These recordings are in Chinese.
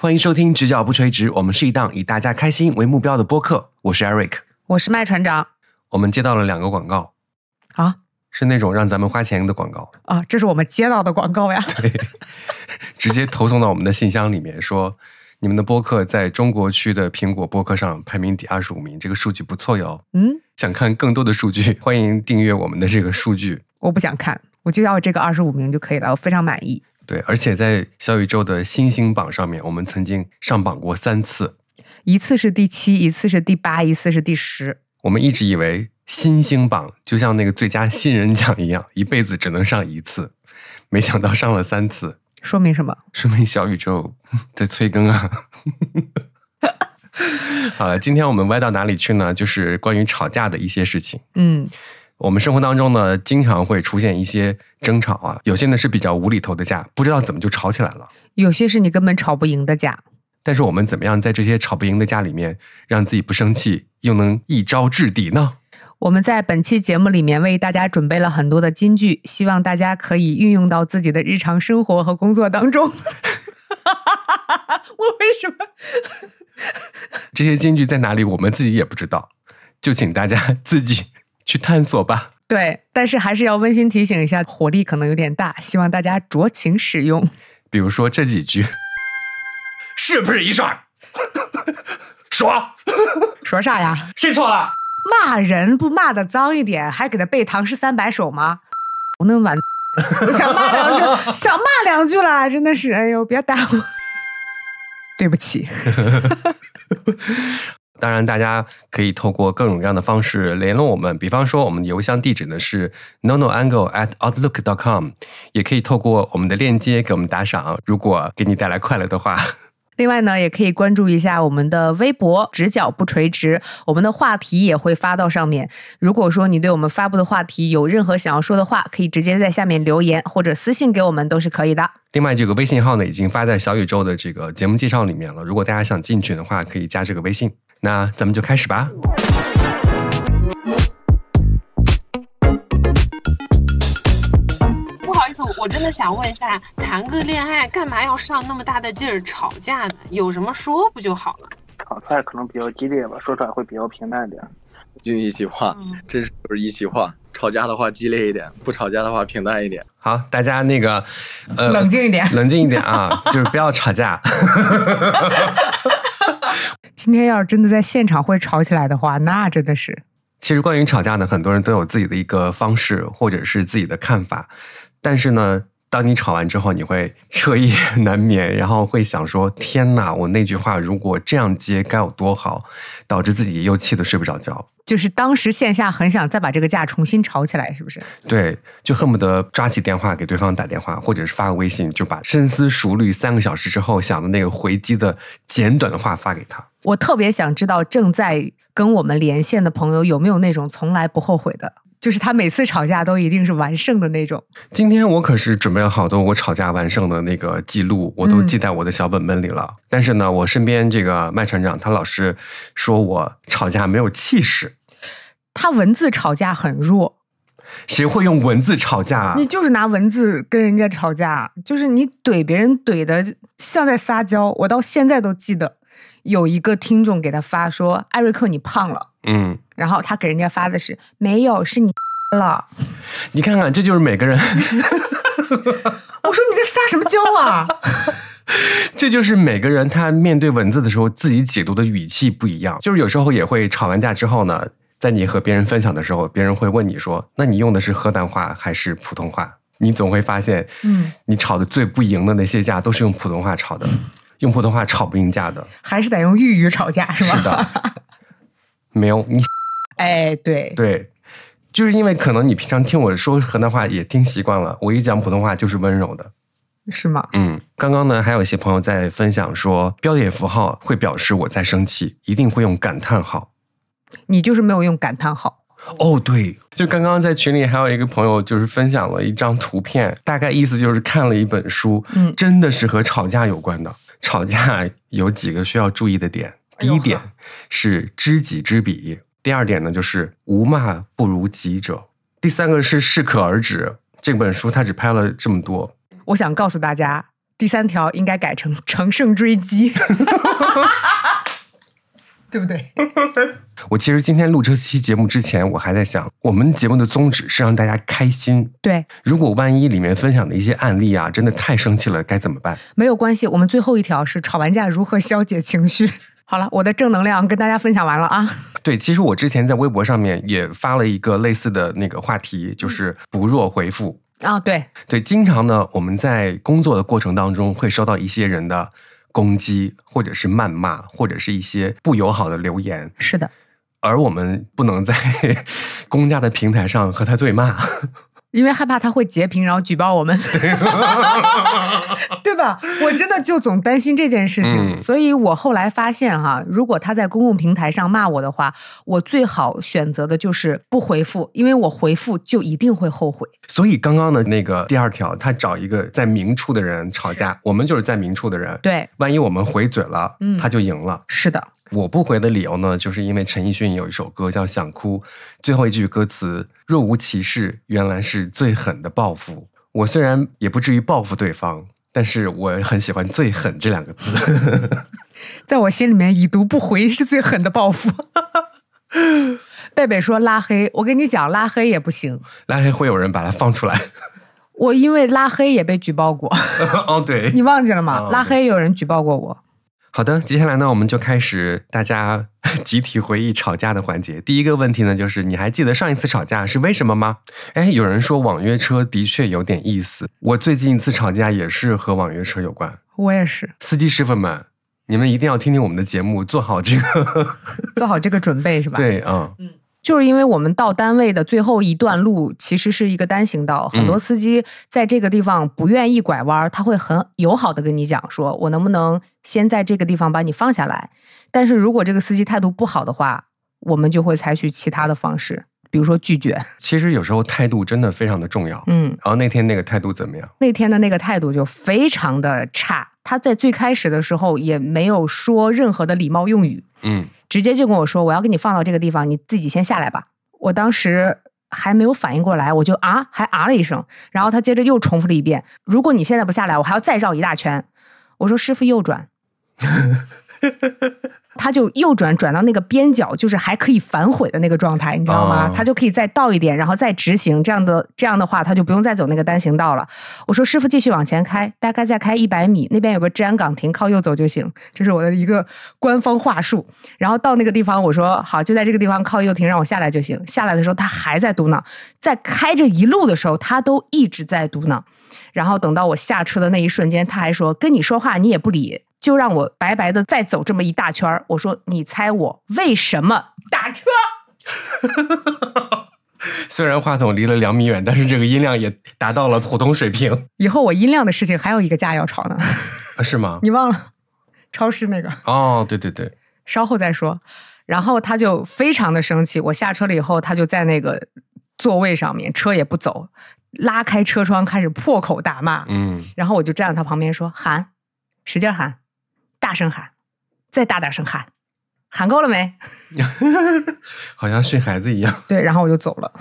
欢迎收听《直角不垂直》，我们是一档以大家开心为目标的播客。我是 Eric，我是麦船长。我们接到了两个广告啊，是那种让咱们花钱的广告啊，这是我们接到的广告呀。对，直接投送到我们的信箱里面，说你们的播客在中国区的苹果播客上排名第二十五名，这个数据不错哟。嗯，想看更多的数据，欢迎订阅我们的这个数据。我不想看，我就要这个二十五名就可以了，我非常满意。对，而且在小宇宙的星星榜上面，我们曾经上榜过三次，一次是第七，一次是第八，一次是第十。我们一直以为新星榜就像那个最佳新人奖一样，一辈子只能上一次，没想到上了三次，说明什么？说明小宇宙 在催更啊！好了，今天我们歪到哪里去呢？就是关于吵架的一些事情。嗯。我们生活当中呢，经常会出现一些争吵啊，有些呢是比较无厘头的架，不知道怎么就吵起来了；有些是你根本吵不赢的架。但是我们怎么样在这些吵不赢的架里面，让自己不生气，又能一招制敌呢？我们在本期节目里面为大家准备了很多的金句，希望大家可以运用到自己的日常生活和工作当中。我为什么？这些金句在哪里？我们自己也不知道，就请大家自己。去探索吧。对，但是还是要温馨提醒一下，火力可能有点大，希望大家酌情使用。比如说这几句，是不是一帅？说说啥呀？谁错了？骂人不骂的脏一点，还给他背唐诗三百首吗？不能玩。想骂两句，想骂两句了，真的是，哎呦，别耽误。对不起。当然，大家可以透过各种各样的方式联络我们，比方说我们的邮箱地址呢是 nonoangle at outlook dot com，也可以透过我们的链接给我们打赏，如果给你带来快乐的话。另外呢，也可以关注一下我们的微博“直角不垂直”，我们的话题也会发到上面。如果说你对我们发布的话题有任何想要说的话，可以直接在下面留言或者私信给我们，都是可以的。另外，这个微信号呢已经发在小宇宙的这个节目介绍里面了，如果大家想进群的话，可以加这个微信。那咱们就开始吧。不好意思，我真的想问一下，谈个恋爱干嘛要上那么大的劲儿吵架呢？有什么说不就好了？吵出来可能比较激烈吧，说出来会比较平淡点。就一席话，真是就是一席话。吵架的话激烈一点，不吵架的话平淡一点。好，大家那个呃，冷静一点，冷静一点啊，就是不要吵架。今天要是真的在现场会吵起来的话，那真的是。其实关于吵架呢，很多人都有自己的一个方式，或者是自己的看法。但是呢，当你吵完之后，你会彻夜 难眠，然后会想说：“天哪，我那句话如果这样接该有多好！”导致自己又气得睡不着觉。就是当时线下很想再把这个架重新吵起来，是不是？对，就恨不得抓起电话给对方打电话，或者是发个微信，就把深思熟虑三个小时之后想的那个回击的简短的话发给他。我特别想知道正在跟我们连线的朋友有没有那种从来不后悔的，就是他每次吵架都一定是完胜的那种。今天我可是准备了好多我吵架完胜的那个记录，我都记在我的小本本里了。但是呢，我身边这个麦船长他老是说我吵架没有气势。他文字吵架很弱，谁会用文字吵架？你就是拿文字跟人家吵架，就是你怼别人怼的像在撒娇。我到现在都记得有一个听众给他发说：“艾瑞克，你胖了。”嗯，然后他给人家发的是“没有，是你了。”你看看，这就是每个人。我说你在撒什么娇啊？这就是每个人他面对文字的时候自己解读的语气不一样。就是有时候也会吵完架之后呢。在你和别人分享的时候，别人会问你说：“那你用的是河南话还是普通话？”你总会发现，嗯，你吵的最不赢的那些架都是用普通话吵的，用普通话吵不赢架的，还是得用豫语吵架，是吧？是的，没有你，哎，对对，就是因为可能你平常听我说河南话也听习惯了，我一讲普通话就是温柔的，是吗？嗯，刚刚呢，还有一些朋友在分享说，标点符号会表示我在生气，一定会用感叹号。你就是没有用感叹号哦，对，就刚刚在群里还有一个朋友就是分享了一张图片，大概意思就是看了一本书，嗯，真的是和吵架有关的。吵架有几个需要注意的点，第一点是知己知彼，第二点呢就是无骂不如己者，第三个是适可而止。这本书他只拍了这么多，我想告诉大家，第三条应该改成 乘胜追击，对不对？我其实今天录这期节目之前，我还在想，我们节目的宗旨是让大家开心。对，如果万一里面分享的一些案例啊，真的太生气了，该怎么办？没有关系，我们最后一条是吵完架如何消解情绪。好了，我的正能量跟大家分享完了啊。对，其实我之前在微博上面也发了一个类似的那个话题，就是不弱回复啊。对对，经常呢，我们在工作的过程当中会收到一些人的攻击，或者是谩骂，或者是一些不友好的留言。是的。而我们不能在 公家的平台上和他对骂，因为害怕他会截屏然后举报我们，对吧？我真的就总担心这件事情，所以我后来发现哈，如果他在公共平台上骂我的话，我最好选择的就是不回复，因为我回复就一定会后悔。所以刚刚的那个第二条，他找一个在明处的人吵架，我们就是在明处的人，对，万一我们回嘴了，嗯，他就赢了。是的。我不回的理由呢，就是因为陈奕迅有一首歌叫《想哭》，最后一句歌词“若无其事”，原来是最狠的报复。我虽然也不至于报复对方，但是我很喜欢“最狠”这两个字，在我心里面，已读不回是最狠的报复。贝贝说拉黑，我跟你讲，拉黑也不行，拉黑会有人把它放出来。我因为拉黑也被举报过。哦，对，你忘记了吗？拉黑有人举报过我。好的，接下来呢，我们就开始大家 集体回忆吵架的环节。第一个问题呢，就是你还记得上一次吵架是为什么吗？哎，有人说网约车的确有点意思。我最近一次吵架也是和网约车有关。我也是。司机师傅们，你们一定要听听我们的节目，做好这个，做好这个准备，是吧？对，嗯嗯。就是因为我们到单位的最后一段路其实是一个单行道，很多司机在这个地方不愿意拐弯，他会很友好的跟你讲说：“我能不能先在这个地方把你放下来？”但是如果这个司机态度不好的话，我们就会采取其他的方式，比如说拒绝。其实有时候态度真的非常的重要。嗯，然后那天那个态度怎么样？那天的那个态度就非常的差。他在最开始的时候也没有说任何的礼貌用语。嗯。直接就跟我说：“我要给你放到这个地方，你自己先下来吧。”我当时还没有反应过来，我就啊，还啊了一声。然后他接着又重复了一遍：“如果你现在不下来，我还要再绕一大圈。”我说：“师傅右转。”他就右转转到那个边角，就是还可以反悔的那个状态，你知道吗？他就可以再倒一点，然后再直行。这样的这样的话，他就不用再走那个单行道了。我说师傅继续往前开，大概再开一百米，那边有个治安岗亭，靠右走就行。这是我的一个官方话术。然后到那个地方，我说好，就在这个地方靠右停，让我下来就行。下来的时候他还在嘟囔，在开着一路的时候，他都一直在嘟囔。然后等到我下车的那一瞬间，他还说跟你说话你也不理。就让我白白的再走这么一大圈儿。我说，你猜我为什么打车？虽然话筒离了两米远，但是这个音量也达到了普通水平。以后我音量的事情还有一个架要吵呢。是吗？你忘了超市那个？哦，对对对，稍后再说。然后他就非常的生气。我下车了以后，他就在那个座位上面，车也不走，拉开车窗开始破口大骂。嗯，然后我就站在他旁边说：“喊，使劲喊。”大声喊，再大点声喊，喊够了没？好像训孩子一样。对，然后我就走了。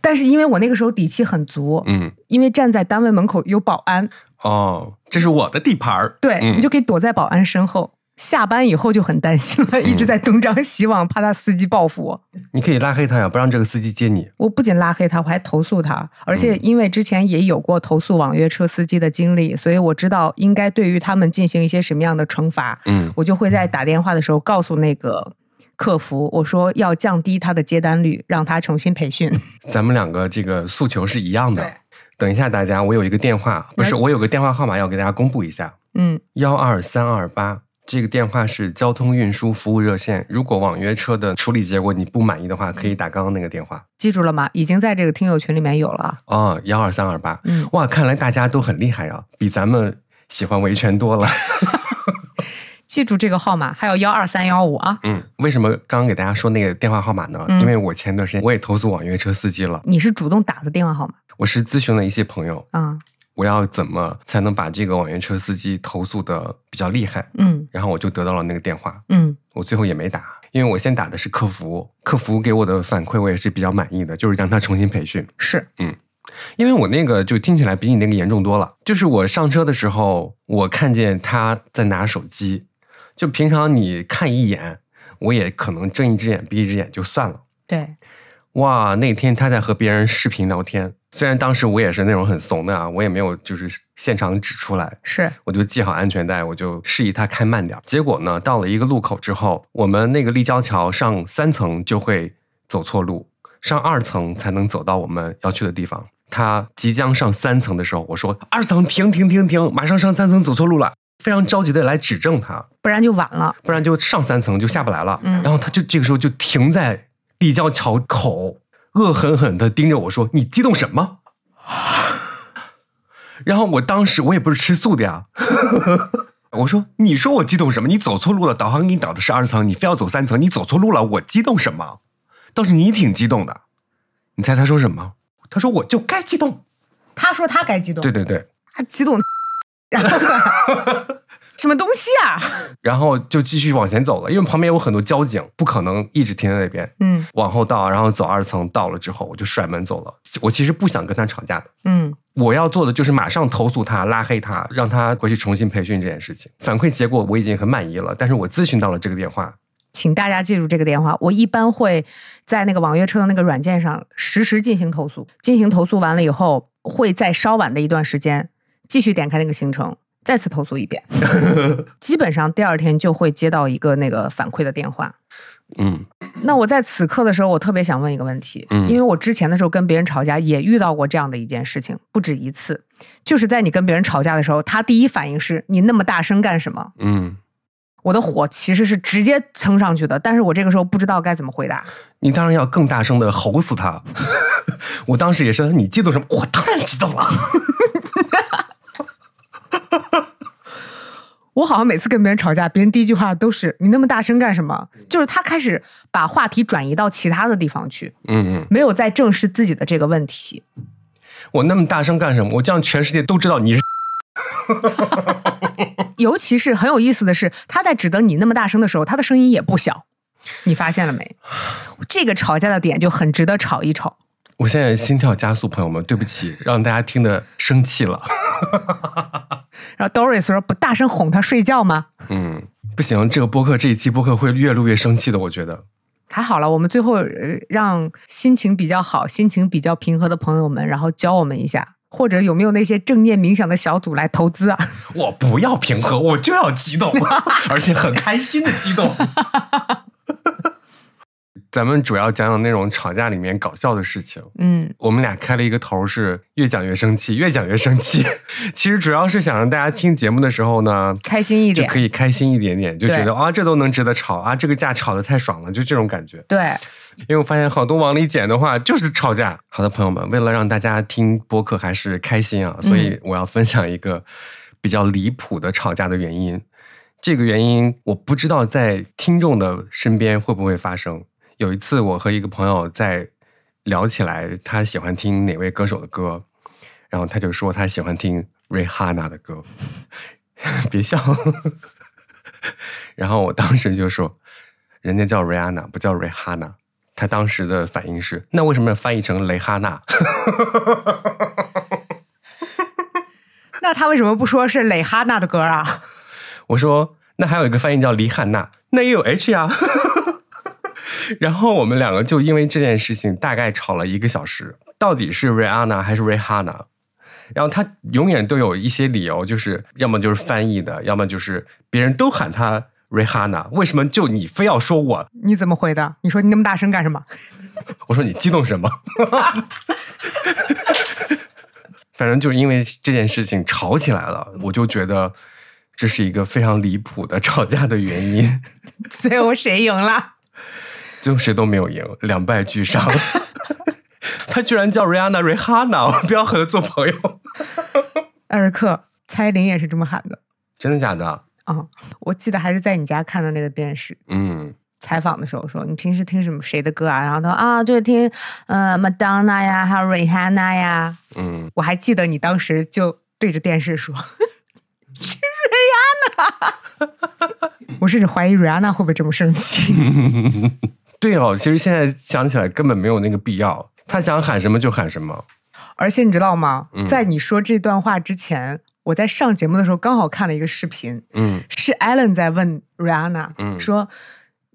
但是因为我那个时候底气很足，嗯，因为站在单位门口有保安。哦，这是我的地盘儿。对，你就可以躲在保安身后。下班以后就很担心了，一直在东张西望，怕他司机报复我。你可以拉黑他呀，不让这个司机接你。我不仅拉黑他，我还投诉他。而且因为之前也有过投诉网约车司机的经历，所以我知道应该对于他们进行一些什么样的惩罚。嗯，我就会在打电话的时候告诉那个客服，我说要降低他的接单率，让他重新培训。咱们两个这个诉求是一样的。等一下，大家，我有一个电话，不是我有个电话号码要给大家公布一下。嗯，幺二三二八。这个电话是交通运输服务热线。如果网约车的处理结果你不满意的话，可以打刚刚那个电话。记住了吗？已经在这个听友群里面有了。哦，幺二三二八。嗯，哇，看来大家都很厉害啊，比咱们喜欢维权多了。记住这个号码，还有幺二三幺五啊。嗯，为什么刚刚给大家说那个电话号码呢？因为我前段时间我也投诉网约车司机了。你是主动打的电话号码？我是咨询了一些朋友。啊。我要怎么才能把这个网约车司机投诉的比较厉害？嗯，然后我就得到了那个电话。嗯，我最后也没打，因为我先打的是客服，客服给我的反馈我也是比较满意的，就是让他重新培训。是，嗯，因为我那个就听起来比你那个严重多了。就是我上车的时候，我看见他在拿手机。就平常你看一眼，我也可能睁一只眼闭一只眼就算了。对，哇，那天他在和别人视频聊天。虽然当时我也是那种很怂的啊，我也没有就是现场指出来，是，我就系好安全带，我就示意他开慢点。结果呢，到了一个路口之后，我们那个立交桥上三层就会走错路，上二层才能走到我们要去的地方。他即将上三层的时候，我说二层停停停停，马上上三层走错路了，非常着急的来指正他，不然就晚了，不然就上三层就下不来了。然后他就这个时候就停在立交桥口。恶狠狠的盯着我说：“你激动什么？”然后我当时我也不是吃素的呀，我说：“你说我激动什么？你走错路了，导航给你导的是二层，你非要走三层，你走错路了，我激动什么？倒是你挺激动的。你猜他说什么？他说我就该激动。他说他该激动。对对对，他激动。然后呢？什么东西啊？然后就继续往前走了，因为旁边有很多交警，不可能一直停在那边。嗯，往后倒，然后走二层，到了之后我就甩门走了。我其实不想跟他吵架的。嗯，我要做的就是马上投诉他，拉黑他，让他回去重新培训这件事情。反馈结果我已经很满意了，但是我咨询到了这个电话，请大家记住这个电话。我一般会在那个网约车的那个软件上实时进行投诉，进行投诉完了以后，会在稍晚的一段时间继续点开那个行程。再次投诉一遍，基本上第二天就会接到一个那个反馈的电话。嗯，那我在此刻的时候，我特别想问一个问题，嗯，因为我之前的时候跟别人吵架也遇到过这样的一件事情，不止一次，就是在你跟别人吵架的时候，他第一反应是你那么大声干什么？嗯，我的火其实是直接蹭上去的，但是我这个时候不知道该怎么回答。你当然要更大声的吼死他。我当时也是，你激动什么？我当然激动了。我好像每次跟别人吵架，别人第一句话都是“你那么大声干什么？”就是他开始把话题转移到其他的地方去，嗯嗯，没有再正视自己的这个问题。我那么大声干什么？我这样全世界都知道你是。尤其是很有意思的是，他在指责你那么大声的时候，他的声音也不小，你发现了没？这个吵架的点就很值得吵一吵。我现在心跳加速，朋友们，对不起，让大家听得生气了。然后 Doris 说：“不大声哄他睡觉吗？”嗯，不行，这个播客这一期播客会越录越生气的。我觉得还好了，我们最后呃让心情比较好、心情比较平和的朋友们，然后教我们一下，或者有没有那些正念冥想的小组来投资啊？我不要平和，我就要激动，而且很开心的激动。咱们主要讲讲那种吵架里面搞笑的事情。嗯，我们俩开了一个头，是越讲越生气，越讲越生气。其实主要是想让大家听节目的时候呢，开心一点，就可以开心一点点，就觉得啊，这都能值得吵啊，这个架吵得太爽了，就这种感觉。对，因为我发现好多往里剪的话就是吵架。好的，朋友们，为了让大家听播客还是开心啊，所以我要分享一个比较离谱的吵架的原因。这个原因我不知道在听众的身边会不会发生。有一次，我和一个朋友在聊起来，他喜欢听哪位歌手的歌，然后他就说他喜欢听瑞哈娜的歌。别笑。然后我当时就说，人家叫瑞安娜，不叫瑞哈娜。他当时的反应是，那为什么要翻译成雷哈娜？那他为什么不说是蕾哈娜的歌啊？我说，那还有一个翻译叫黎汉娜，那也有 H 呀。然后我们两个就因为这件事情大概吵了一个小时，到底是 Rihanna 还是 Rihanna？然后他永远都有一些理由，就是要么就是翻译的，要么就是别人都喊他 Rihanna，为什么就你非要说我？你怎么回的？你说你那么大声干什么？我说你激动什么？反正就是因为这件事情吵起来了，我就觉得这是一个非常离谱的吵架的原因。最后谁赢了？最后谁都没有赢，两败俱伤。他居然叫 Rihanna Rihanna，不要和他做朋友。艾瑞克，蔡依林也是这么喊的，真的假的？啊，我记得还是在你家看的那个电视。嗯，采访的时候说你平时听什么谁的歌啊？然后他说啊，就听呃 Madonna 呀，还有 Rihanna 呀。嗯，我还记得你当时就对着电视说 是 Rihanna。我甚至怀疑 Rihanna 会不会这么生气。对哦，其实现在想起来根本没有那个必要，他想喊什么就喊什么。而且你知道吗？在你说这段话之前，我在上节目的时候刚好看了一个视频，嗯，是 Allen 在问 Rihanna，嗯，说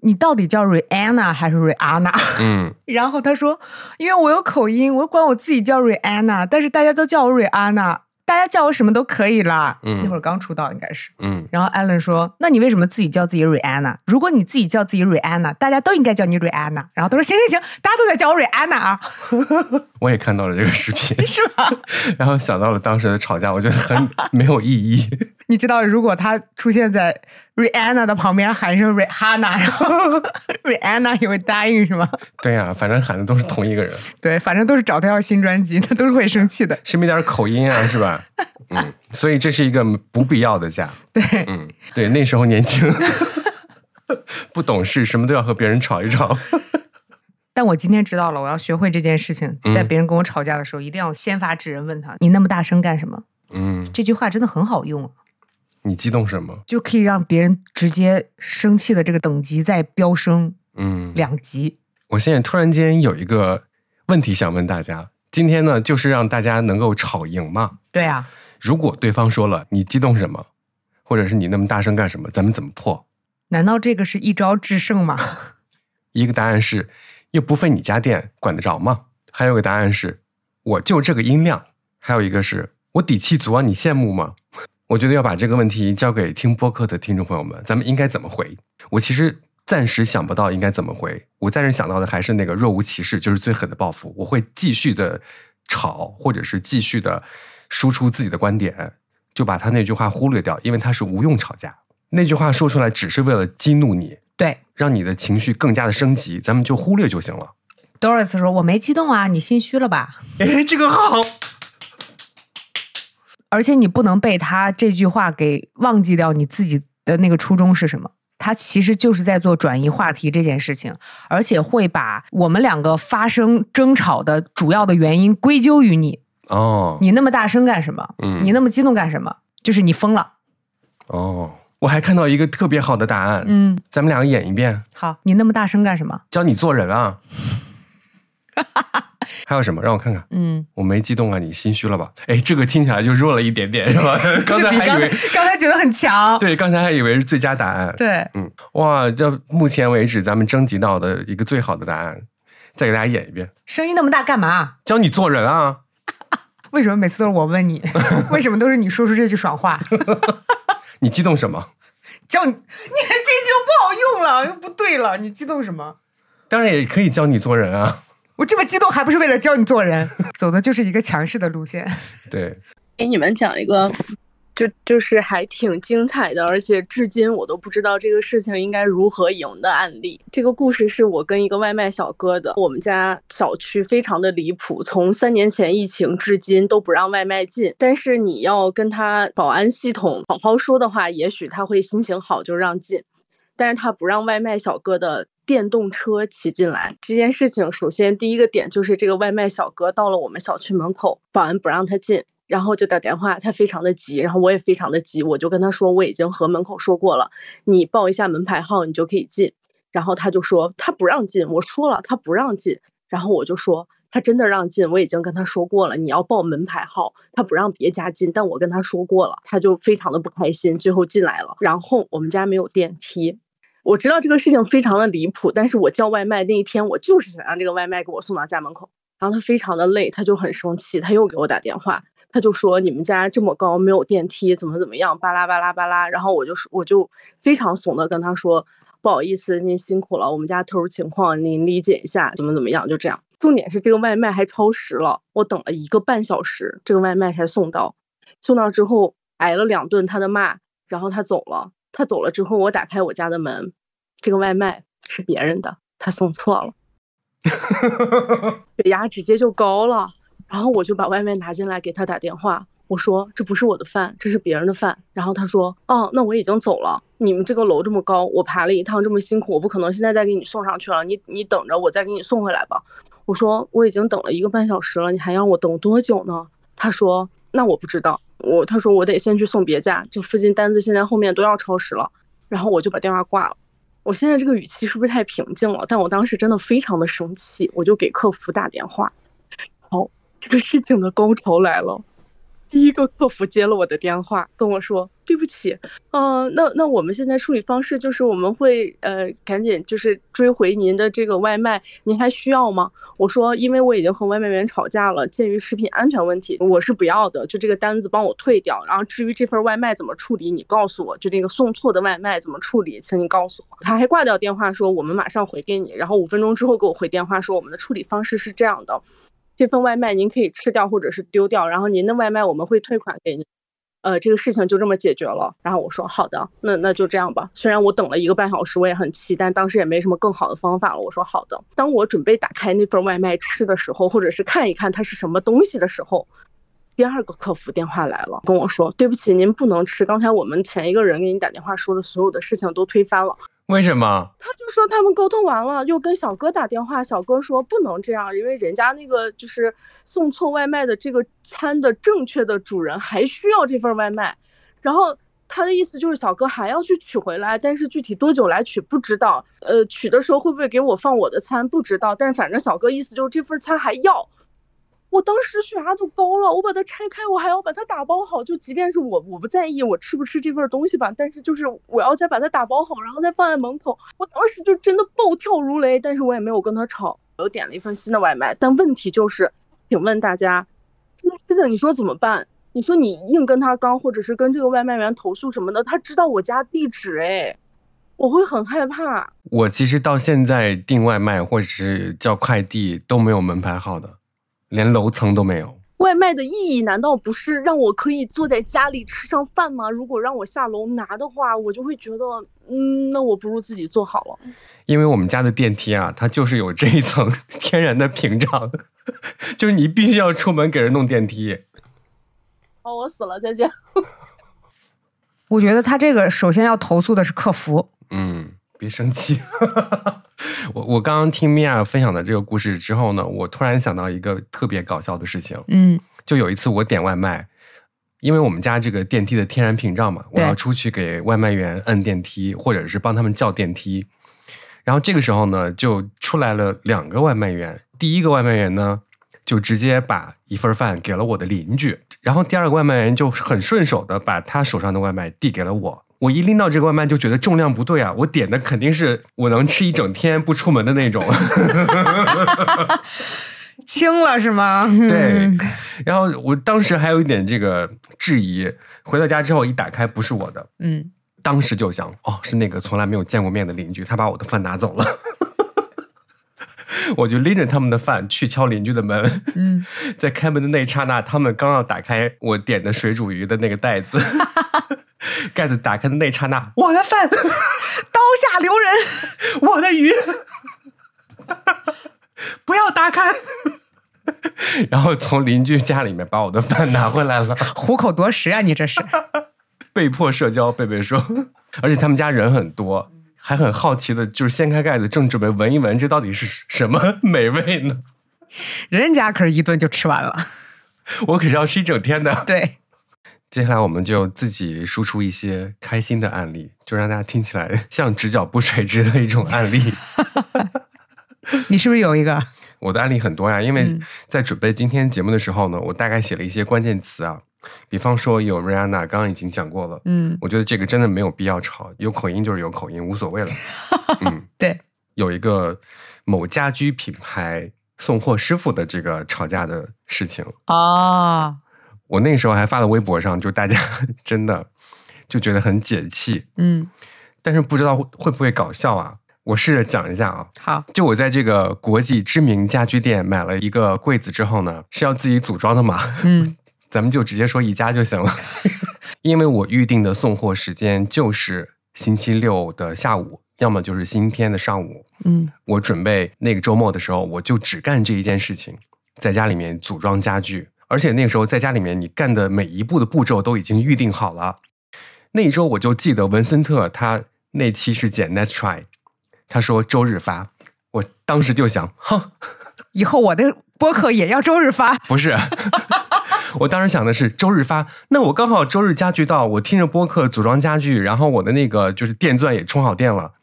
你到底叫 Rihanna 还是 Rihanna？嗯，然后他说，因为我有口音，我管我自己叫 Rihanna，但是大家都叫我 Rihanna。大家叫我什么都可以啦。嗯，那会儿刚出道应该是。嗯，然后艾伦说：“那你为什么自己叫自己 Rihanna？如果你自己叫自己 Rihanna，大家都应该叫你 Rihanna。”然后他说：“行行行，大家都在叫我 Rihanna 啊。”我也看到了这个视频，是吧？然后想到了当时的吵架，我觉得很没有意义。你知道，如果他出现在 Rihanna 的旁边喊一声 Rihanna，然后 Rihanna 也会答应是吗？对呀，反正喊的都是同一个人。对，反正都是找他要新专辑，他都是会生气的。是没点口音啊，是吧？嗯，所以这是一个不必要的架。对，嗯，对，那时候年轻，不懂事，什么都要和别人吵一吵。但我今天知道了，我要学会这件事情，在别人跟我吵架的时候，一定要先发制人，问他：“你那么大声干什么？”嗯，这句话真的很好用。你激动什么？就可以让别人直接生气的这个等级在飙升，嗯，两级。我现在突然间有一个问题想问大家，今天呢，就是让大家能够吵赢嘛？对啊。如果对方说了你激动什么，或者是你那么大声干什么，咱们怎么破？难道这个是一招制胜吗？一个答案是，又不费你家电，管得着吗？还有个答案是，我就这个音量。还有一个是我底气足啊，你羡慕吗？我觉得要把这个问题交给听播客的听众朋友们，咱们应该怎么回？我其实暂时想不到应该怎么回。我暂时想到的还是那个若无其事，就是最狠的报复。我会继续的吵，或者是继续的输出自己的观点，就把他那句话忽略掉，因为他是无用吵架。那句话说出来只是为了激怒你，对，让你的情绪更加的升级，咱们就忽略就行了。Doris 说：“我没激动啊，你心虚了吧？”哎，这个好。而且你不能被他这句话给忘记掉，你自己的那个初衷是什么？他其实就是在做转移话题这件事情，而且会把我们两个发生争吵的主要的原因归咎于你。哦，你那么大声干什么？嗯，你那么激动干什么？就是你疯了。哦，我还看到一个特别好的答案。嗯，咱们两个演一遍。好，你那么大声干什么？教你做人啊。哈哈哈。还有什么？让我看看。嗯，我没激动啊，你心虚了吧？哎，这个听起来就弱了一点点，是吧？刚才还以为刚才觉得很强。对，刚才还以为是最佳答案。对，嗯，哇，这目前为止咱们征集到的一个最好的答案，再给大家演一遍。声音那么大干嘛？教你做人啊！为什么每次都是我问你？为什么都是你说出这句爽话？你激动什么？教你，你看这句不好用了，又不对了。你激动什么？当然也可以教你做人啊。我这么激动，还不是为了教你做人？走的就是一个强势的路线。对，给你们讲一个，就就是还挺精彩的，而且至今我都不知道这个事情应该如何赢的案例。这个故事是我跟一个外卖小哥的。我们家小区非常的离谱，从三年前疫情至今都不让外卖进。但是你要跟他保安系统好好说的话，也许他会心情好就让进。但是他不让外卖小哥的。电动车骑进来这件事情，首先第一个点就是这个外卖小哥到了我们小区门口，保安不让他进，然后就打电话，他非常的急，然后我也非常的急，我就跟他说我已经和门口说过了，你报一下门牌号，你就可以进。然后他就说他不让进，我说了他不让进，然后我就说他真的让进，我已经跟他说过了，你要报门牌号，他不让别家进，但我跟他说过了，他就非常的不开心，最后进来了。然后我们家没有电梯。我知道这个事情非常的离谱，但是我叫外卖那一天，我就是想让这个外卖给我送到家门口。然后他非常的累，他就很生气，他又给我打电话，他就说你们家这么高没有电梯，怎么怎么样，巴拉巴拉巴拉。然后我就说，我就非常怂的跟他说，不好意思，您辛苦了，我们家特殊情况，您理解一下，怎么怎么样，就这样。重点是这个外卖还超时了，我等了一个半小时，这个外卖才送到。送到之后挨了两顿他的骂，然后他走了。他走了之后，我打开我家的门。这个外卖是别人的，他送错了，血压直接就高了。然后我就把外卖拿进来给他打电话，我说这不是我的饭，这是别人的饭。然后他说，哦，那我已经走了。你们这个楼这么高，我爬了一趟这么辛苦，我不可能现在再给你送上去了。你你等着，我再给你送回来吧。我说我已经等了一个半小时了，你还让我等多久呢？他说那我不知道，我他说我得先去送别家，这附近单子现在后面都要超时了。然后我就把电话挂了。我现在这个语气是不是太平静了？但我当时真的非常的生气，我就给客服打电话，好，这个事情的高潮来了。第一个客服接了我的电话，跟我说：“对不起，嗯，那那我们现在处理方式就是我们会呃赶紧就是追回您的这个外卖，您还需要吗？”我说：“因为我已经和外卖员吵架了，鉴于食品安全问题，我是不要的，就这个单子帮我退掉。然后至于这份外卖怎么处理，你告诉我，就那个送错的外卖怎么处理，请你告诉我。”他还挂掉电话说：“我们马上回给你。”然后五分钟之后给我回电话说：“我们的处理方式是这样的。”这份外卖您可以吃掉或者是丢掉，然后您的外卖我们会退款给您，呃，这个事情就这么解决了。然后我说好的，那那就这样吧。虽然我等了一个半小时，我也很气，但当时也没什么更好的方法了。我说好的。当我准备打开那份外卖吃的时候，或者是看一看它是什么东西的时候，第二个客服电话来了，跟我说对不起，您不能吃。刚才我们前一个人给你打电话说的所有的事情都推翻了。为什么？他就说他们沟通完了，又跟小哥打电话，小哥说不能这样，因为人家那个就是送错外卖的这个餐的正确的主人还需要这份外卖，然后他的意思就是小哥还要去取回来，但是具体多久来取不知道，呃，取的时候会不会给我放我的餐不知道，但是反正小哥意思就是这份餐还要。我当时血压都高了，我把它拆开，我还要把它打包好。就即便是我我不在意我吃不吃这份东西吧，但是就是我要再把它打包好，然后再放在门口。我当时就真的暴跳如雷，但是我也没有跟他吵，我又点了一份新的外卖。但问题就是，请问大家，这个事情你说怎么办？你说你硬跟他刚，或者是跟这个外卖员投诉什么的，他知道我家地址，哎，我会很害怕。我其实到现在订外卖或者是叫快递都没有门牌号的。连楼层都没有。外卖的意义难道不是让我可以坐在家里吃上饭吗？如果让我下楼拿的话，我就会觉得，嗯，那我不如自己做好了。因为我们家的电梯啊，它就是有这一层 天然的屏障，就是你必须要出门给人弄电梯。哦，我死了，再见。我觉得他这个首先要投诉的是客服。嗯。别生气，我我刚刚听米娅分享的这个故事之后呢，我突然想到一个特别搞笑的事情。嗯，就有一次我点外卖，因为我们家这个电梯的天然屏障嘛，我要出去给外卖员摁电梯，或者是帮他们叫电梯。然后这个时候呢，就出来了两个外卖员。第一个外卖员呢，就直接把一份饭给了我的邻居，然后第二个外卖员就很顺手的把他手上的外卖递给了我。我一拎到这个外卖就觉得重量不对啊！我点的肯定是我能吃一整天不出门的那种，轻了是吗？对。然后我当时还有一点这个质疑，回到家之后一打开不是我的，嗯，当时就想，哦，是那个从来没有见过面的邻居，他把我的饭拿走了。我就拎着他们的饭去敲邻居的门，嗯，在开门的那一刹那，他们刚要打开我点的水煮鱼的那个袋子。盖子打开的那刹那，我的饭，刀下留人，我的鱼，不要打开。然后从邻居家里面把我的饭拿回来了，虎口夺食啊！你这是被迫社交。贝贝说，而且他们家人很多，还很好奇的，就是掀开盖子，正准备闻一闻，这到底是什么美味呢？人家可是一顿就吃完了，我可是要吃一整天的。对。接下来我们就自己输出一些开心的案例，就让大家听起来 像直角不垂直的一种案例。你是不是有一个？我的案例很多呀，因为在准备今天节目的时候呢，我大概写了一些关键词啊，比方说有 Rihanna，刚刚已经讲过了，嗯，我觉得这个真的没有必要吵，有口音就是有口音，无所谓了。嗯，对，有一个某家居品牌送货师傅的这个吵架的事情啊。我那时候还发了微博上，就大家 真的就觉得很解气，嗯，但是不知道会不会搞笑啊？我试着讲一下啊。好，就我在这个国际知名家居店买了一个柜子之后呢，是要自己组装的嘛？嗯，咱们就直接说宜家就行了，因为我预定的送货时间就是星期六的下午，要么就是星期天的上午。嗯，我准备那个周末的时候，我就只干这一件事情，在家里面组装家具。而且那个时候在家里面，你干的每一步的步骤都已经预定好了。那一周我就记得文森特他那期是剪 Let's Try，他说周日发，我当时就想，哼，以后我的播客也要周日发。不是，我当时想的是周日发，那我刚好周日家具到，我听着播客组装家具，然后我的那个就是电钻也充好电了，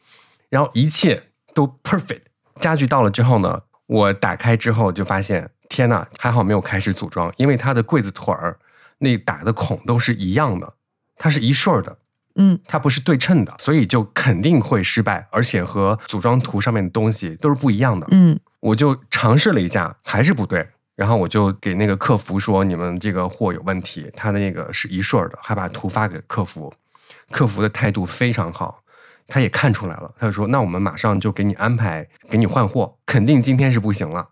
然后一切都 perfect。家具到了之后呢？我打开之后就发现天哪，还好没有开始组装，因为它的柜子腿儿那打的孔都是一样的，它是一顺儿的，嗯，它不是对称的，所以就肯定会失败，而且和组装图上面的东西都是不一样的。嗯，我就尝试了一下，还是不对。然后我就给那个客服说：“你们这个货有问题，他的那个是一顺儿的。”还把图发给客服，客服的态度非常好，他也看出来了，他就说：“那我们马上就给你安排，给你换货，肯定今天是不行了。”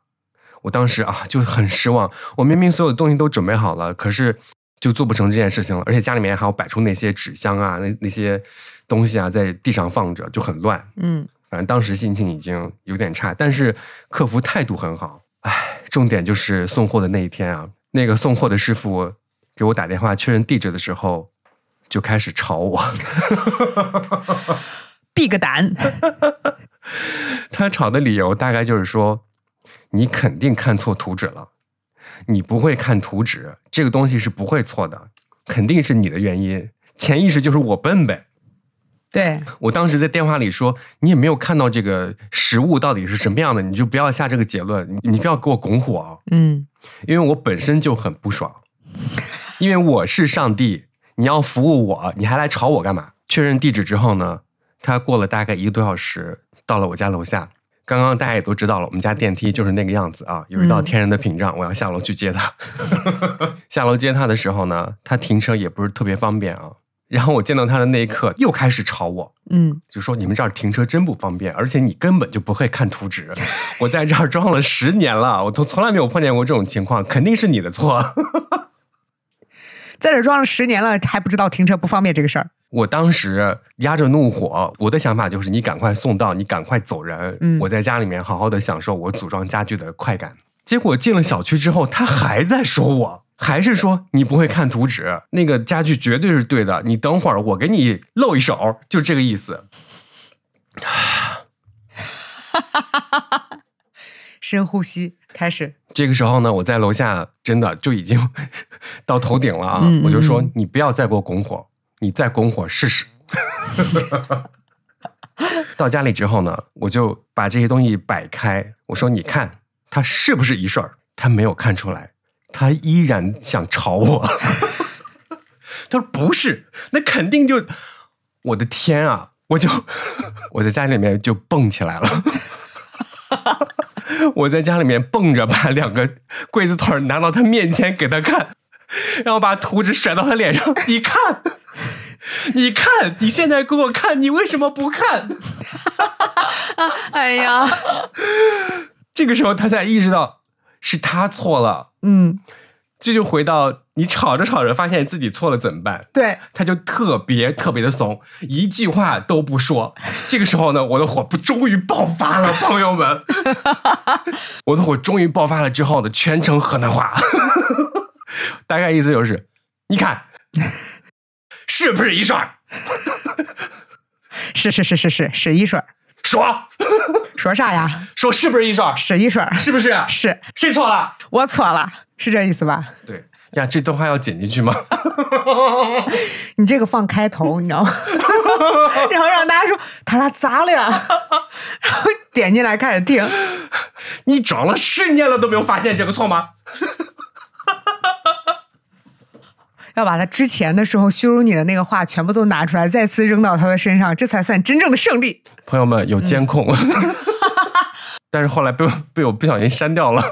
我当时啊就很失望，我明明所有的东西都准备好了，可是就做不成这件事情了，而且家里面还要摆出那些纸箱啊，那那些东西啊，在地上放着就很乱。嗯，反正当时心情已经有点差，但是客服态度很好。唉，重点就是送货的那一天啊，那个送货的师傅给我打电话确认地址的时候，就开始吵我，闭个胆。他吵的理由大概就是说，你肯定看错图纸了，你不会看图纸，这个东西是不会错的，肯定是你的原因，潜意识就是我笨呗。对我当时在电话里说，你也没有看到这个实物到底是什么样的，你就不要下这个结论，你你不要给我拱火啊！嗯，因为我本身就很不爽，因为我是上帝，你要服务我，你还来吵我干嘛？确认地址之后呢，他过了大概一个多小时，到了我家楼下。刚刚大家也都知道了，我们家电梯就是那个样子啊，有一道天然的屏障，我要下楼去接他。下楼接他的时候呢，他停车也不是特别方便啊。然后我见到他的那一刻，又开始吵我，嗯，就说你们这儿停车真不方便，而且你根本就不会看图纸。我在这儿装了十年了，我都从来没有碰见过这种情况，肯定是你的错。在这装了十年了，还不知道停车不方便这个事儿。我当时压着怒火，我的想法就是你赶快送到，你赶快走人。嗯，我在家里面好好的享受我组装家具的快感。结果进了小区之后，他还在说我。还是说你不会看图纸？那个家具绝对是对的。你等会儿，我给你露一手，就这个意思。深呼吸，开始。这个时候呢，我在楼下真的就已经 到头顶了啊！我就说你不要再给我拱火，你再拱火试试。到家里之后呢，我就把这些东西摆开，我说你看他是不是一顺儿？他没有看出来。他依然想吵我，他说不是，那肯定就，我的天啊！我就我在家里面就蹦起来了，我在家里面蹦着把两个柜子腿拿到他面前给他看，然后把图纸甩到他脸上，你看，你看，你现在给我看，你为什么不看？哎呀，这个时候他才意识到是他错了。嗯，这就回到你吵着吵着发现自己错了怎么办？对，他就特别特别的怂，一句话都不说。这个时候呢，我的火不终于爆发了，朋友们，我的火终于爆发了之后呢，全程河南话，大概意思就是，你看，是不是一顺？是是是是是是一顺。说说啥呀？说是不是一顺？是一顺，是不是？是谁错了？我错了，是这意思吧？对呀，这段话要剪进去吗？你这个放开头，你知道吗？然后让大家说他俩咋了呀？然后点进来开始听。你装了十年了都没有发现这个错吗？要把他之前的时候羞辱你的那个话全部都拿出来，再次扔到他的身上，这才算真正的胜利。朋友们有监控，但是后来被 被我不小心删掉了。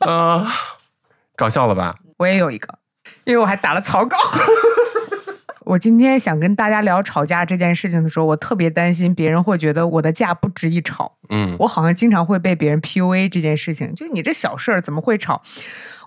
啊，搞笑了吧？我也有一个，因为我还打了草稿。我今天想跟大家聊吵架这件事情的时候，我特别担心别人会觉得我的架不值一吵。嗯，我好像经常会被别人 PUA 这件事情，就是你这小事儿怎么会吵？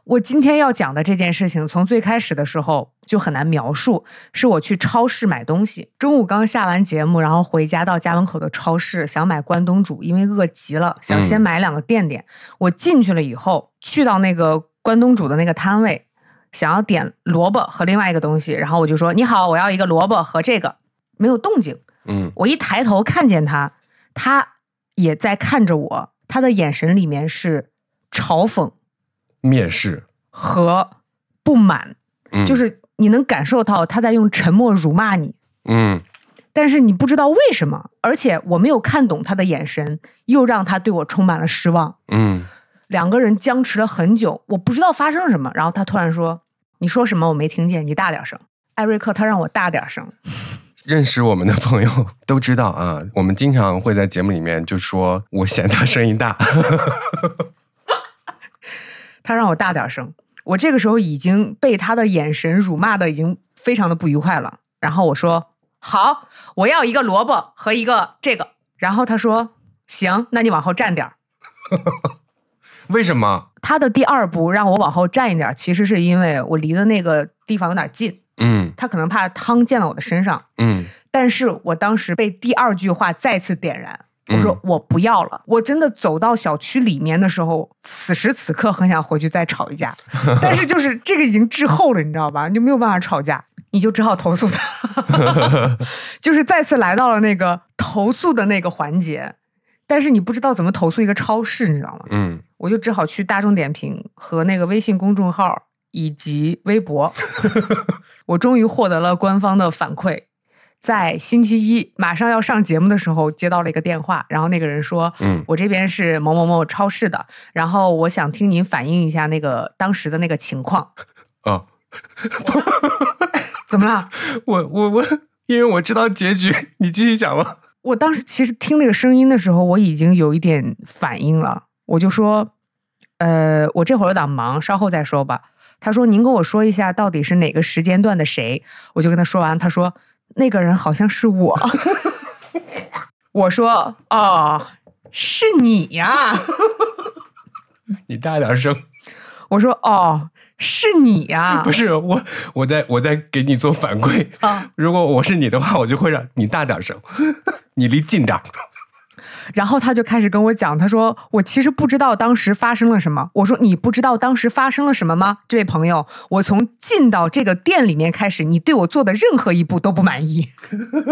我今天要讲的这件事情，从最开始的时候就很难描述。是我去超市买东西，中午刚下完节目，然后回家到家门口的超市，想买关东煮，因为饿极了，想先买两个垫垫。我进去了以后，去到那个关东煮的那个摊位，想要点萝卜和另外一个东西，然后我就说：“你好，我要一个萝卜和这个。”没有动静。嗯，我一抬头看见他，他也在看着我，他的眼神里面是嘲讽。蔑视和不满，就是你能感受到他在用沉默辱骂你，嗯，但是你不知道为什么，而且我没有看懂他的眼神，又让他对我充满了失望，嗯，两个人僵持了很久，我不知道发生了什么。然后他突然说：“你说什么？我没听见，你大点声。”艾瑞克他让我大点声。认识我们的朋友都知道啊，我们经常会在节目里面就说我嫌他声音大，他让我大点声。我这个时候已经被他的眼神辱骂的已经非常的不愉快了。然后我说：“好，我要一个萝卜和一个这个。”然后他说：“行，那你往后站点儿。”为什么？他的第二步让我往后站一点，其实是因为我离的那个地方有点近。嗯，他可能怕汤溅到我的身上。嗯，但是我当时被第二句话再次点燃，我说我不要了。我真的走到小区里面的时候，此时此刻很想回去再吵一架，但是就是这个已经滞后了，你知道吧？你就没有办法吵架。你就只好投诉他，就是再次来到了那个投诉的那个环节，但是你不知道怎么投诉一个超市，你知道吗？嗯，我就只好去大众点评和那个微信公众号以及微博，我终于获得了官方的反馈，在星期一马上要上节目的时候接到了一个电话，然后那个人说：“嗯，我这边是某某某超市的，然后我想听您反映一下那个当时的那个情况。”啊。怎么了？我我我，因为我知道结局，你继续讲吧。我当时其实听那个声音的时候，我已经有一点反应了，我就说，呃，我这会儿有点忙，稍后再说吧。他说：“您跟我说一下，到底是哪个时间段的谁？”我就跟他说完，他说：“那个人好像是我。”我说：“哦，是你呀。”你大点声。我说：“哦。”是你呀？不是我，我在我在给你做反馈啊。如果我是你的话，我就会让你大点声，你离近点。然后他就开始跟我讲，他说：“我其实不知道当时发生了什么。”我说：“你不知道当时发生了什么吗？”这位朋友，我从进到这个店里面开始，你对我做的任何一步都不满意，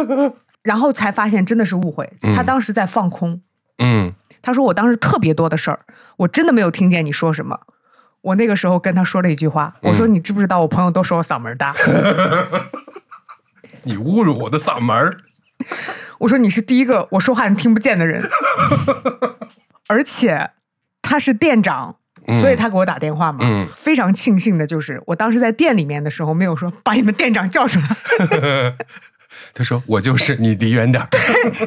然后才发现真的是误会。他当时在放空。嗯，他说我当时特别多的事儿，我真的没有听见你说什么。我那个时候跟他说了一句话，我说：“你知不知道我朋友都说我嗓门大？你侮辱我的嗓门 我说：“你是第一个我说话你听不见的人，而且他是店长，所以他给我打电话嘛。嗯，非常庆幸的就是，我当时在店里面的时候没有说把你们店长叫出来。他说：“我就是你离远点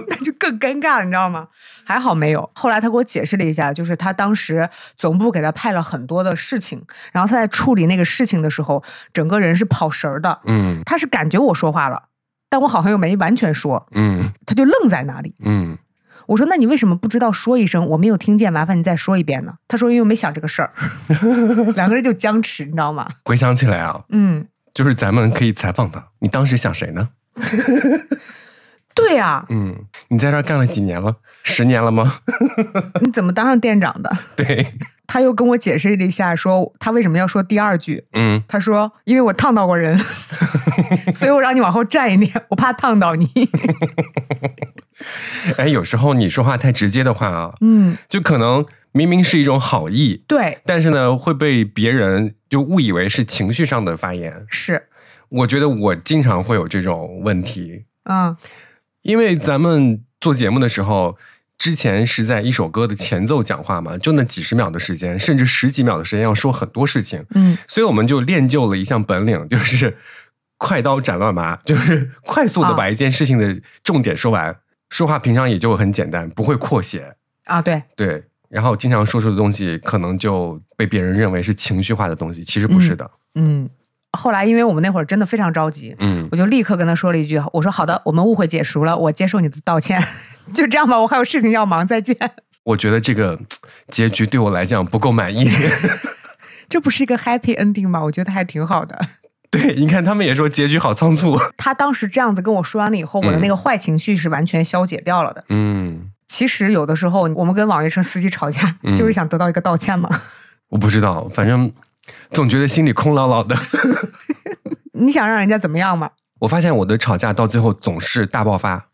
那就更尴尬了，你知道吗？还好没有。后来他给我解释了一下，就是他当时总部给他派了很多的事情，然后他在处理那个事情的时候，整个人是跑神儿的。嗯，他是感觉我说话了，但我好像又没完全说。嗯，他就愣在那里。嗯，我说：那你为什么不知道说一声？我没有听见，麻烦你再说一遍呢？他说：因为没想这个事儿。两个人就僵持，你知道吗？回想起来啊，嗯，就是咱们可以采访他，你当时想谁呢？对呀，嗯，你在这儿干了几年了？十年了吗？你怎么当上店长的？对，他又跟我解释了一下，说他为什么要说第二句。嗯，他说因为我烫到过人，所以我让你往后站一点，我怕烫到你。哎，有时候你说话太直接的话啊，嗯，就可能明明是一种好意，对，但是呢会被别人就误以为是情绪上的发言，是。我觉得我经常会有这种问题，嗯，因为咱们做节目的时候，之前是在一首歌的前奏讲话嘛，就那几十秒的时间，甚至十几秒的时间要说很多事情，嗯，所以我们就练就了一项本领，就是快刀斩乱麻，就是快速的把一件事情的重点说完，说话平常也就很简单，不会扩写。啊，对。对，然后经常说出的东西可能就被别人认为是情绪化的东西，其实不是的，嗯。后来，因为我们那会儿真的非常着急，嗯，我就立刻跟他说了一句：“我说好的，我们误会解除了，我接受你的道歉，就这样吧，我还有事情要忙，再见。”我觉得这个结局对我来讲不够满意，这不是一个 happy ending 吗？我觉得还挺好的。对，你看他们也说结局好仓促。他当时这样子跟我说完了以后，我的那个坏情绪是完全消解掉了的。嗯，其实有的时候我们跟网约车司机吵架，就是想得到一个道歉嘛。我不知道，反正。总觉得心里空落落的。你想让人家怎么样吗？我发现我的吵架到最后总是大爆发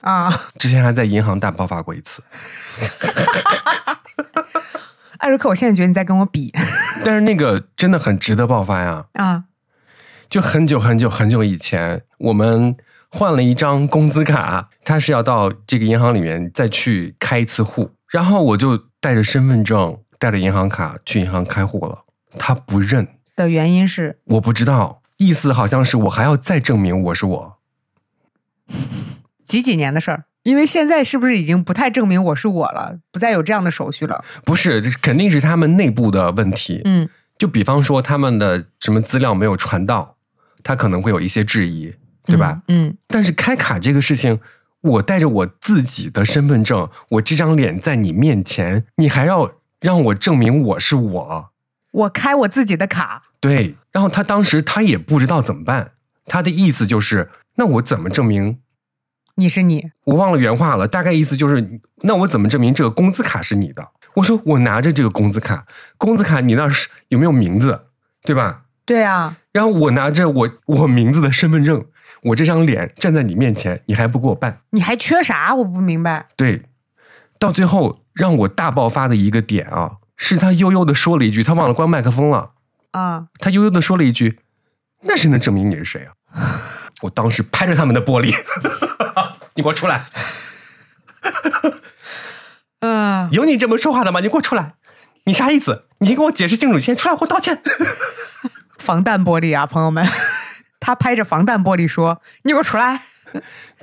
啊！之前还在银行大爆发过一次。艾瑞克，我现在觉得你在跟我比，但是那个真的很值得爆发呀！啊，就很久很久很久以前，我们换了一张工资卡，他是要到这个银行里面再去开一次户，然后我就带着身份证带着银行卡去银行开户了，他不认的原因是我不知道，意思好像是我还要再证明我是我。几几年的事儿？因为现在是不是已经不太证明我是我了，不再有这样的手续了？不是，这肯定是他们内部的问题。嗯，就比方说他们的什么资料没有传到，他可能会有一些质疑，对吧？嗯。但是开卡这个事情，我带着我自己的身份证，我这张脸在你面前，你还要让我证明我是我？我开我自己的卡。对。然后他当时他也不知道怎么办，他的意思就是，那我怎么证明？你是你，我忘了原话了，大概意思就是，那我怎么证明这个工资卡是你的？我说我拿着这个工资卡，工资卡你那是有没有名字，对吧？对啊。然后我拿着我我名字的身份证，我这张脸站在你面前，你还不给我办？你还缺啥？我不明白。对，到最后让我大爆发的一个点啊，是他悠悠的说了一句，他忘了关麦克风了啊，他悠悠的说了一句，那谁能证明你是谁啊？我当时拍着他们的玻璃。你给我出来！嗯，有你这么说话的吗？你给我出来！你啥意思？你先给我解释清楚，先出来给我道歉。防弹玻璃啊，朋友们，他拍着防弹玻璃说：“你给我出来！”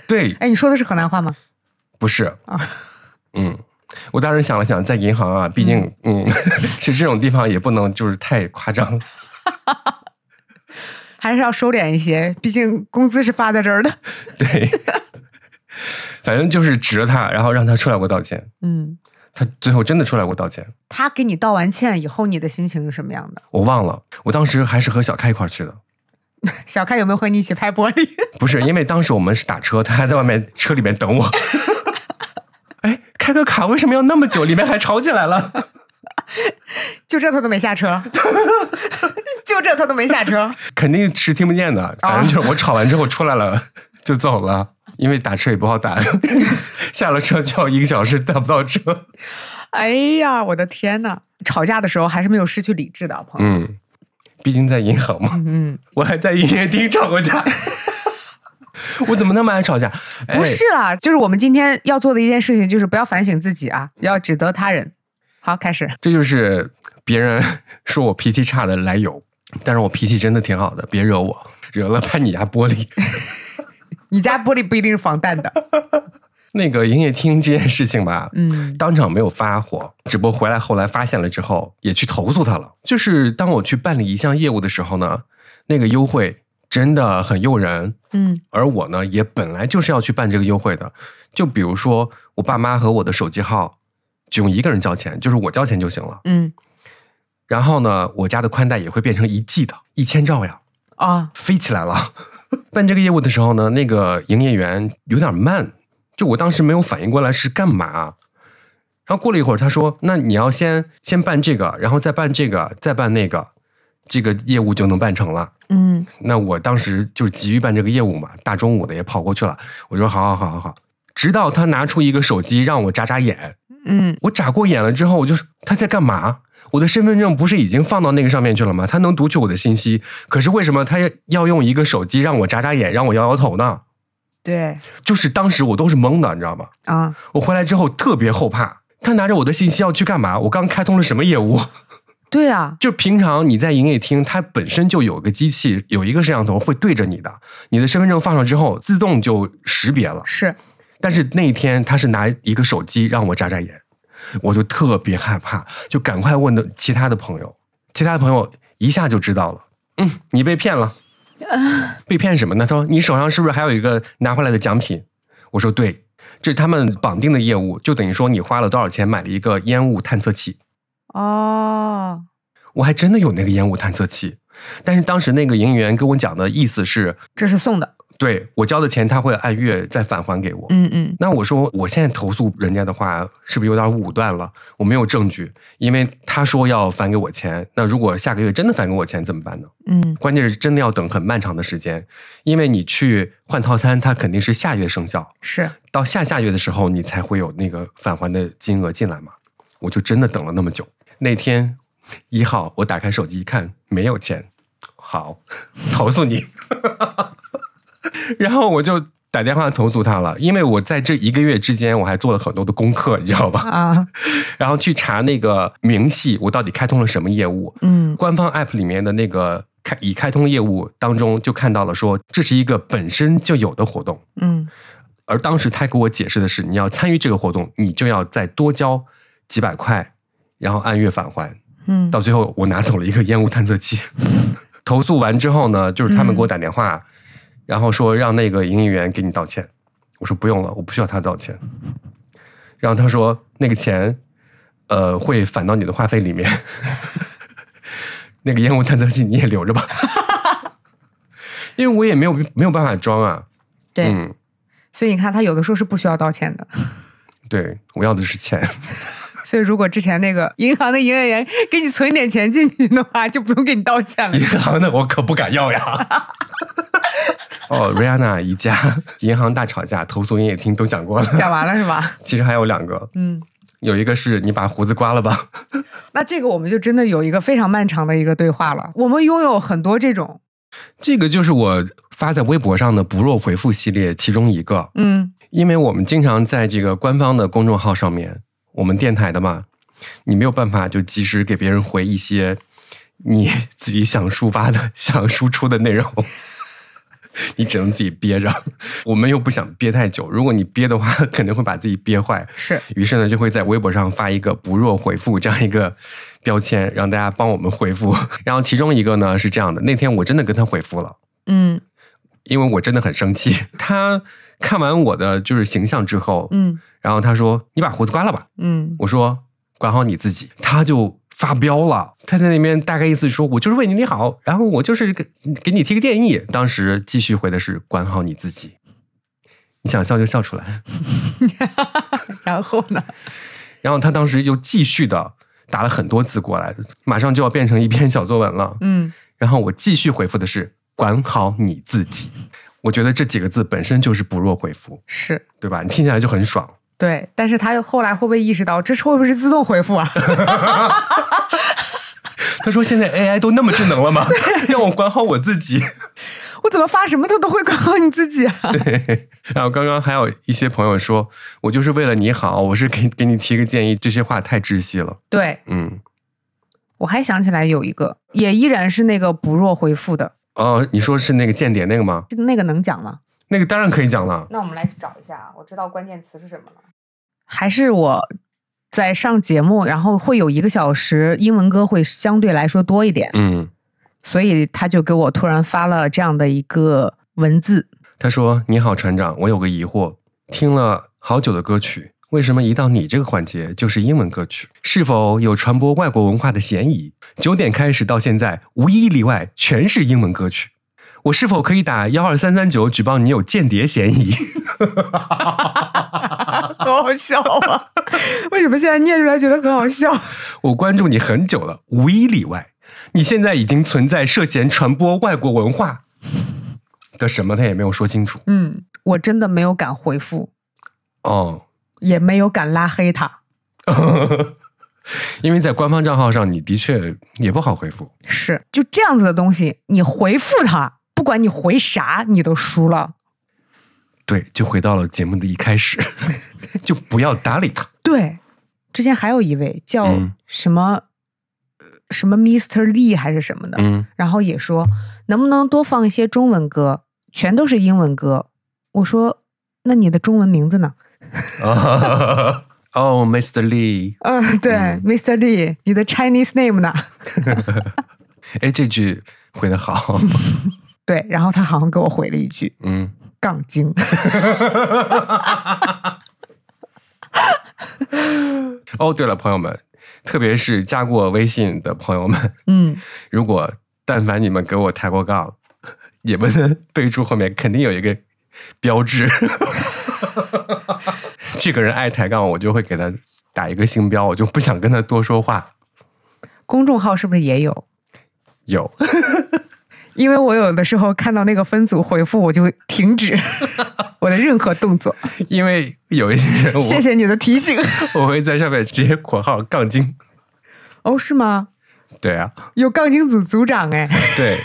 对，哎，你说的是河南话吗？不是啊，嗯，我当时想了想，在银行啊，毕竟嗯是这种地方，也不能就是太夸张，还是要收敛一些，毕竟工资是发在这儿的。对。反正就是指着他，然后让他出来给我道歉。嗯，他最后真的出来给我道歉。他给你道完歉以后，你的心情是什么样的？我忘了，我当时还是和小开一块去的。小开有没有和你一起拍玻璃？不是，因为当时我们是打车，他还在外面车里面等我。哎，开个卡为什么要那么久？里面还吵起来了。就这他都没下车，就这他都没下车，肯定是听不见的。反正就是我吵完之后出来了 就走了。因为打车也不好打，下了车就要一个小时打不到车。哎呀，我的天呐！吵架的时候还是没有失去理智的朋友。嗯，毕竟在银行嘛。嗯，我还在营业厅吵过架。我怎么那么爱吵架？不是啦，就是我们今天要做的一件事情，就是不要反省自己啊，要指责他人。好，开始。这就是别人 说我脾气差的来由，但是我脾气真的挺好的，别惹我，惹了拍你家玻璃。你家玻璃不一定是防弹的。那个营业厅这件事情吧，嗯，当场没有发火，只不过回来后来发现了之后，也去投诉他了。就是当我去办理一项业务的时候呢，那个优惠真的很诱人，嗯，而我呢也本来就是要去办这个优惠的。就比如说我爸妈和我的手机号，就用一个人交钱，就是我交钱就行了，嗯。然后呢，我家的宽带也会变成一 G 的，一千兆呀，啊，飞起来了。办这个业务的时候呢，那个营业员有点慢，就我当时没有反应过来是干嘛。然后过了一会儿，他说：“那你要先先办这个，然后再办这个，再办那个，这个业务就能办成了。”嗯，那我当时就急于办这个业务嘛，大中午的也跑过去了。我说：“好好好好好。”直到他拿出一个手机让我眨眨眼，嗯，我眨过眼了之后，我就他在干嘛？我的身份证不是已经放到那个上面去了吗？他能读取我的信息，可是为什么他要用一个手机让我眨眨眼，让我摇摇头呢？对，就是当时我都是懵的，你知道吗？啊，我回来之后特别后怕，他拿着我的信息要去干嘛？我刚开通了什么业务？对啊，就平常你在营业厅，它本身就有个机器，有一个摄像头会对着你的，你的身份证放上之后，自动就识别了。是，但是那一天他是拿一个手机让我眨眨眼。我就特别害怕，就赶快问的其他的朋友，其他的朋友一下就知道了。嗯，你被骗了。被骗什么呢？他说你手上是不是还有一个拿回来的奖品？我说对，这是他们绑定的业务，就等于说你花了多少钱买了一个烟雾探测器。哦，我还真的有那个烟雾探测器，但是当时那个营业员跟我讲的意思是，这是送的。对我交的钱，他会按月再返还给我。嗯嗯，那我说我现在投诉人家的话，是不是有点武断了？我没有证据，因为他说要返给我钱。那如果下个月真的返给我钱怎么办呢？嗯，关键是真的要等很漫长的时间，因为你去换套餐，它肯定是下月生效，是到下下月的时候你才会有那个返还的金额进来嘛。我就真的等了那么久。那天一号，我打开手机一看，没有钱，好，投诉你。然后我就打电话投诉他了，因为我在这一个月之间，我还做了很多的功课，你知道吧？啊，然后去查那个明细，我到底开通了什么业务？嗯，官方 App 里面的那个开已开通业务当中，就看到了说这是一个本身就有的活动。嗯，而当时他给我解释的是，你要参与这个活动，你就要再多交几百块，然后按月返还。嗯，到最后我拿走了一个烟雾探测器。投诉完之后呢，就是他们给我打电话。然后说让那个营业员给你道歉，我说不用了，我不需要他道歉。然后他说那个钱，呃，会返到你的话费里面。那个烟雾探测器你也留着吧，因为我也没有没有办法装啊。对，所以你看，他有的时候是不需要道歉的。对我要的是钱。所以如果之前那个银行的营业员给你存点钱进去的话，就不用给你道歉了。银行的我可不敢要呀。哦，瑞安娜一家银行大吵架，投诉营业厅都讲过了，讲完了是吧？其实还有两个，嗯，有一个是你把胡子刮了吧？那这个我们就真的有一个非常漫长的一个对话了。我们拥有很多这种，这个就是我发在微博上的不弱回复系列其中一个，嗯，因为我们经常在这个官方的公众号上面，我们电台的嘛，你没有办法就及时给别人回一些你自己想抒发的、想输出的内容。你只能自己憋着，我们又不想憋太久。如果你憋的话，肯定会把自己憋坏。是，于是呢，就会在微博上发一个“不弱回复”这样一个标签，让大家帮我们回复。然后其中一个呢是这样的：那天我真的跟他回复了，嗯，因为我真的很生气。他看完我的就是形象之后，嗯，然后他说：“你把胡子刮了吧。”嗯，我说：“管好你自己。”他就。发飙了，他在那边大概意思说：“我就是为你好，然后我就是给给你提个建议。”当时继续回的是：“管好你自己。”你想笑就笑出来。然后呢？然后他当时又继续的打了很多字过来，马上就要变成一篇小作文了。嗯。然后我继续回复的是：“管好你自己。”我觉得这几个字本身就是不弱回复，是对吧？你听起来就很爽。对，但是他后来会不会意识到这是会不会是自动回复啊？他说：“现在 AI 都那么智能了吗？让 我管好我自己，我怎么发什么他都会管好你自己啊？”对。然后刚刚还有一些朋友说：“我就是为了你好，我是给给你提个建议。”这些话太窒息了。对，嗯。我还想起来有一个，也依然是那个不弱回复的。哦，你说是那个间谍那个吗？那个能讲吗？那个当然可以讲了。那我们来找一下，我知道关键词是什么了。还是我在上节目，然后会有一个小时英文歌会相对来说多一点。嗯，所以他就给我突然发了这样的一个文字。他说：“你好，船长，我有个疑惑，听了好久的歌曲，为什么一到你这个环节就是英文歌曲？是否有传播外国文化的嫌疑？九点开始到现在，无一例外全是英文歌曲。”我是否可以打幺二三三九举报你有间谍嫌疑？好好笑啊！为什么现在念出来觉得很好笑？我关注你很久了，无一例外，你现在已经存在涉嫌传播外国文化的什么？他也没有说清楚。嗯，我真的没有敢回复，哦，也没有敢拉黑他，因为在官方账号上，你的确也不好回复。是，就这样子的东西，你回复他。不管你回啥，你都输了。对，就回到了节目的一开始，就不要搭理他。对，之前还有一位叫什么什么 Mister Lee 还是什么的，嗯，然后也说能不能多放一些中文歌，全都是英文歌。我说那你的中文名字呢？哦，Mister Lee。嗯，对，Mister Lee，你的 Chinese name 呢？哎，这句回的好。对，然后他好像给我回了一句：“嗯，杠精。”哦，对了，朋友们，特别是加过微信的朋友们，嗯，如果但凡你们给我抬过杠，你们的备注后面肯定有一个标志，这个人爱抬杠，我就会给他打一个星标，我就不想跟他多说话。公众号是不是也有？有。因为我有的时候看到那个分组回复，我就停止 我的任何动作。因为有一些人，谢谢你的提醒，我会在上面直接括号杠精。哦，是吗？对啊，有杠精组组长哎。对，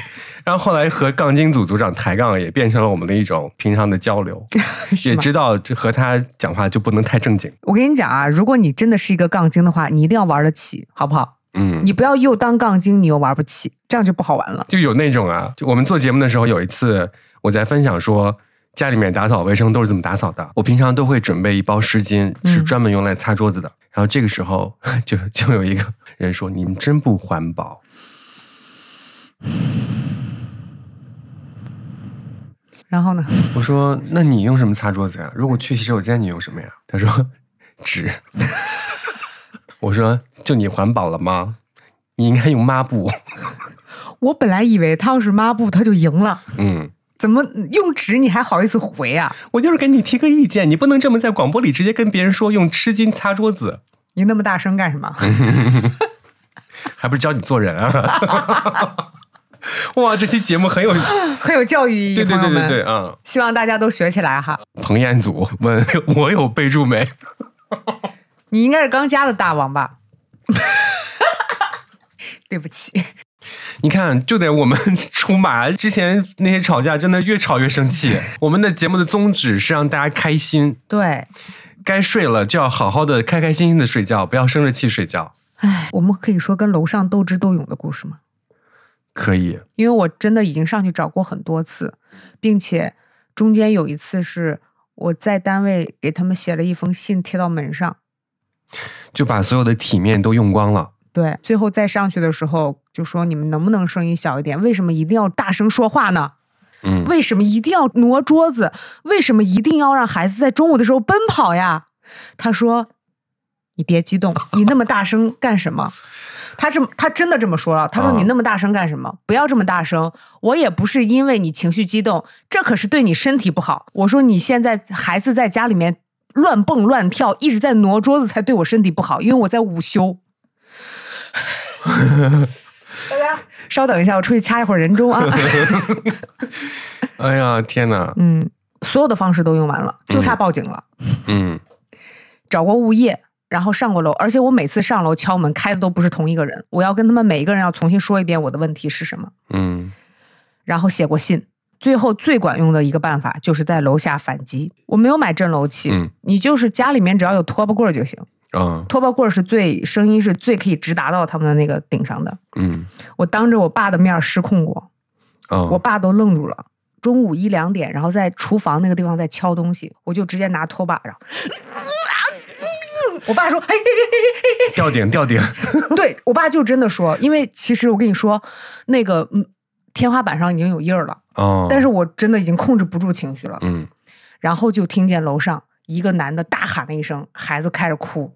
然后后来和杠精组组长抬杠，也变成了我们的一种平常的交流，也知道这和他讲话就不能太正经。我跟你讲啊，如果你真的是一个杠精的话，你一定要玩得起，好不好？嗯，你不要又当杠精，你又玩不起，这样就不好玩了。就有那种啊，就我们做节目的时候，有一次我在分享说，家里面打扫卫生都是怎么打扫的。我平常都会准备一包湿巾，是专门用来擦桌子的。然后这个时候 就就有一个人说：“你们真不环保。”然后呢？我说：“那你用什么擦桌子呀？如果去洗手间，你用什么呀？”他说：“纸。” 我说：“就你环保了吗？你应该用抹布。”我本来以为他要是抹布，他就赢了。嗯，怎么用纸你还好意思回啊？我就是给你提个意见，你不能这么在广播里直接跟别人说用湿巾擦桌子。你那么大声干什么？还不是教你做人啊！哇，这期节目很有很有教育意义，对对对对对啊！希望大家都学起来哈。彭彦祖问我有备注没？你应该是刚加的大王吧？对不起，你看，就得我们 出马。之前那些吵架，真的越吵越生气。我们的节目的宗旨是让大家开心，对，该睡了就要好好的、开开心心的睡觉，不要生着气睡觉。哎，我们可以说跟楼上斗智斗勇的故事吗？可以，因为我真的已经上去找过很多次，并且中间有一次是我在单位给他们写了一封信贴到门上，就把所有的体面都用光了。对，最后再上去的时候就说你们能不能声音小一点？为什么一定要大声说话呢？嗯，为什么一定要挪桌子？为什么一定要让孩子在中午的时候奔跑呀？他说：“你别激动，你那么大声干什么？”他这么，他真的这么说了。他说：“你那么大声干什么？不要这么大声。我也不是因为你情绪激动，这可是对你身体不好。”我说：“你现在孩子在家里面乱蹦乱跳，一直在挪桌子，才对我身体不好。因为我在午休。大家稍等一下，我出去掐一会儿人中啊。哎呀，天哪！嗯，所有的方式都用完了，就差报警了。嗯，找过物业。然后上过楼，而且我每次上楼敲门开的都不是同一个人，我要跟他们每一个人要重新说一遍我的问题是什么。嗯，然后写过信，最后最管用的一个办法就是在楼下反击。我没有买震楼器，你就是家里面只要有拖把棍儿就行。嗯，拖把棍儿是最声音是最可以直达到他们的那个顶上的。嗯，我当着我爸的面失控过，我爸都愣住了。中午一两点，然后在厨房那个地方在敲东西，我就直接拿拖把，然后。我爸说：“嘿，掉顶掉顶。” 对我爸就真的说，因为其实我跟你说，那个嗯，天花板上已经有印儿了哦，但是我真的已经控制不住情绪了，嗯，然后就听见楼上一个男的大喊了一声，孩子开始哭，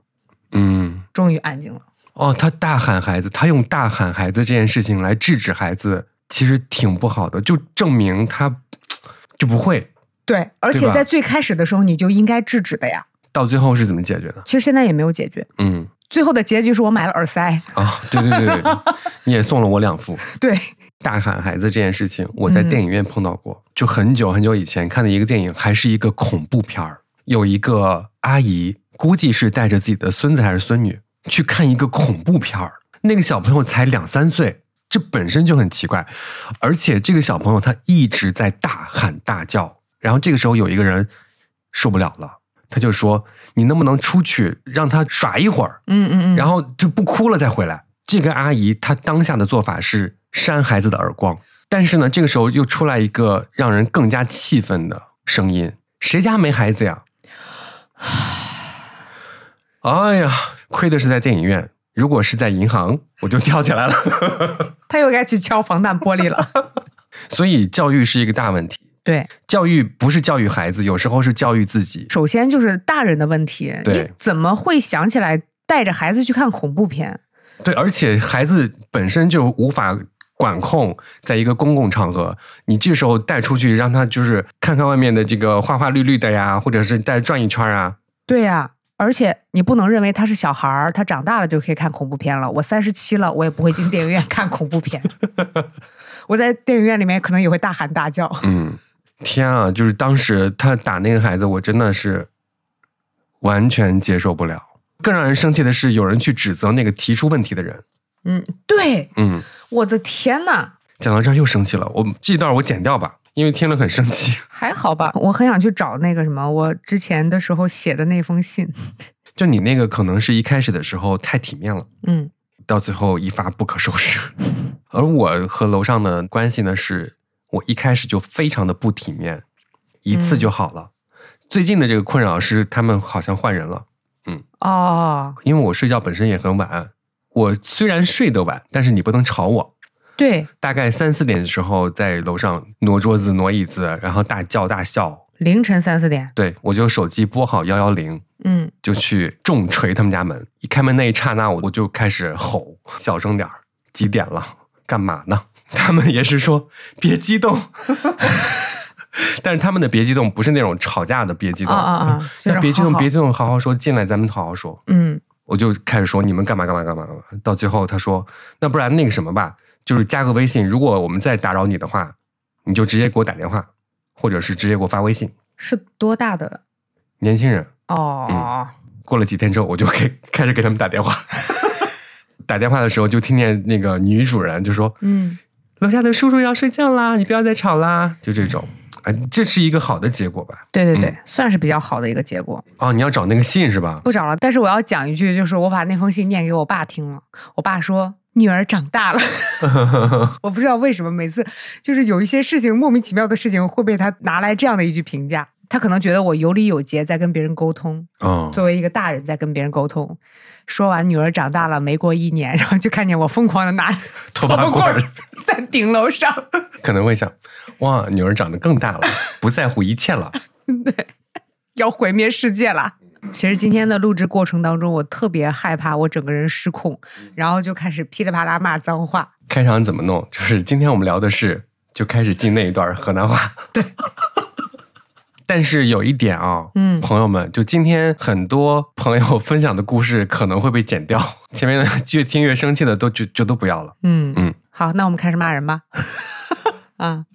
嗯，终于安静了。哦，他大喊孩子，他用大喊孩子这件事情来制止孩子，其实挺不好的，就证明他就不会。对，而且在最开始的时候，你就应该制止的呀。到最后是怎么解决的？其实现在也没有解决。嗯，最后的结局是我买了耳塞啊！对对对对，你也送了我两副。对，大喊孩子这件事情，我在电影院碰到过，就很久很久以前看的一个电影，还是一个恐怖片儿。有一个阿姨，估计是带着自己的孙子还是孙女去看一个恐怖片儿，那个小朋友才两三岁，这本身就很奇怪，而且这个小朋友他一直在大喊大叫，然后这个时候有一个人受不了了。他就说：“你能不能出去让他耍一会儿？嗯嗯嗯，然后就不哭了再回来。”这个阿姨她当下的做法是扇孩子的耳光，但是呢，这个时候又出来一个让人更加气愤的声音：“谁家没孩子呀？” 哎呀，亏的是在电影院，如果是在银行，我就跳起来了。他又该去敲防弹玻璃了。所以教育是一个大问题。对，教育不是教育孩子，有时候是教育自己。首先就是大人的问题，你怎么会想起来带着孩子去看恐怖片？对，而且孩子本身就无法管控，在一个公共场合，你这时候带出去，让他就是看看外面的这个花花绿绿的呀，或者是带转一圈啊。对呀，而且你不能认为他是小孩儿，他长大了就可以看恐怖片了。我三十七了，我也不会进电影院 看恐怖片。我在电影院里面可能也会大喊大叫。嗯。天啊！就是当时他打那个孩子，我真的是完全接受不了。更让人生气的是，有人去指责那个提出问题的人。嗯，对，嗯，我的天呐，讲到这儿又生气了，我这一段我剪掉吧，因为听了很生气。还好吧，我很想去找那个什么，我之前的时候写的那封信。就你那个可能是一开始的时候太体面了，嗯，到最后一发不可收拾。而我和楼上的关系呢，是我一开始就非常的不体面，一次就好了。最近的这个困扰是他们好像换人了，嗯，哦，因为我睡觉本身也很晚，我虽然睡得晚，但是你不能吵我。对，大概三四点的时候在楼上挪桌子、挪椅子，然后大叫大笑。凌晨三四点，对我就手机拨好幺幺零。嗯，就去重锤他们家门。一开门那一刹那，我我就开始吼，小声点儿。几点了？干嘛呢？他们也是说别激动，但是他们的别激动不是那种吵架的别激动啊啊！别激动，别激动，好好说。进来咱们好好说。嗯，我就开始说你们干嘛干嘛干嘛干嘛。到最后他说，那不然那个什么吧，就是加个微信。如果我们再打扰你的话，你就直接给我打电话，或者是直接给我发微信。是多大的年轻人？哦，过了几天之后，我就给开始给他们打电话。打电话的时候，就听见那个女主人就说：“嗯，楼下的叔叔要睡觉啦，你不要再吵啦。”就这种，啊，这是一个好的结果吧？对对对，算是比较好的一个结果。哦，你要找那个信是吧？不找了，但是我要讲一句，就是我把那封信念给我爸听了。我爸说：“女儿长大了。”我不知道为什么每次就是有一些事情莫名其妙的事情会被他拿来这样的一句评价。他可能觉得我有理有节，在跟别人沟通。哦，作为一个大人在跟别人沟通，说完女儿长大了，没过一年，然后就看见我疯狂的拿 拖把棍在顶楼上，可能会想：哇，女儿长得更大了，不在乎一切了，对，要毁灭世界了。其实今天的录制过程当中，我特别害怕我整个人失控，然后就开始噼里啪啦骂脏话。开场怎么弄？就是今天我们聊的是，就开始进那一段河南话。对。但是有一点啊，嗯，朋友们，就今天很多朋友分享的故事可能会被剪掉，前面的越听越生气的都就就都不要了。嗯嗯，好，那我们开始骂人吧。啊，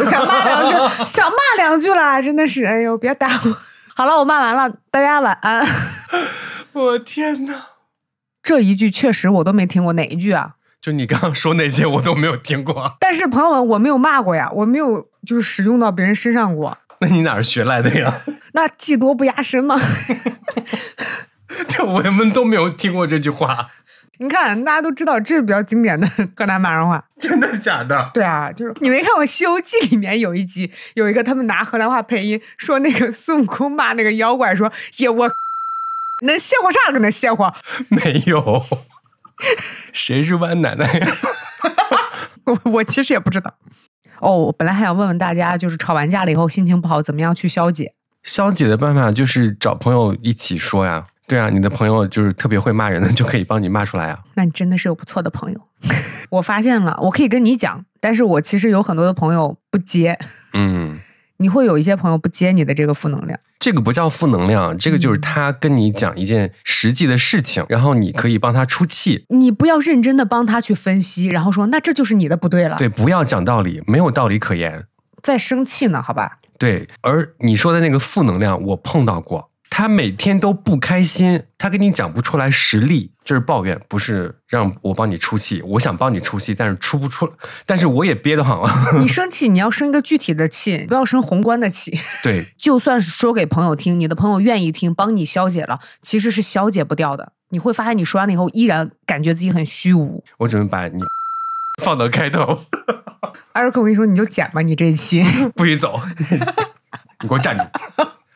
我想骂两句，想骂两句啦，真的是，哎呦，别打我。好了，我骂完了，大家晚安。我天哪，这一句确实我都没听过，哪一句啊？就你刚刚说那些我都没有听过，但是朋友们，我没有骂过呀，我没有就是使用到别人身上过。那你哪儿学来的呀？那技多不压身吗？对，我们都没有听过这句话。你看，大家都知道这是比较经典的河南骂人话，真的假的？对啊，就是你没看过《西游记》里面有一集，有一个他们拿河南话配音，说那个孙悟空骂那个妖怪说：“耶我能邪乎啥？搁那邪乎？”没有。谁是弯奶奶呀？我我其实也不知道。哦，我本来还想问问大家，就是吵完架了以后心情不好，怎么样去消解？消解的办法就是找朋友一起说呀。对啊，你的朋友就是特别会骂人的，就可以帮你骂出来啊。那你真的是有不错的朋友。我发现了，我可以跟你讲，但是我其实有很多的朋友不接。嗯。你会有一些朋友不接你的这个负能量，这个不叫负能量，这个就是他跟你讲一件实际的事情，然后你可以帮他出气。你不要认真的帮他去分析，然后说那这就是你的不对了。对，不要讲道理，没有道理可言。在生气呢，好吧？对，而你说的那个负能量，我碰到过。他每天都不开心，他跟你讲不出来实力，这是抱怨，不是让我帮你出气。我想帮你出气，但是出不出，但是我也憋得慌啊。你生气，你要生一个具体的气，不要生宏观的气。对，就算是说给朋友听，你的朋友愿意听，帮你消解了，其实是消解不掉的。你会发现，你说完了以后，依然感觉自己很虚无。我准备把你 放到开头。艾瑞克，我跟你说，你就剪吧，你这一期不许走，你给我站住。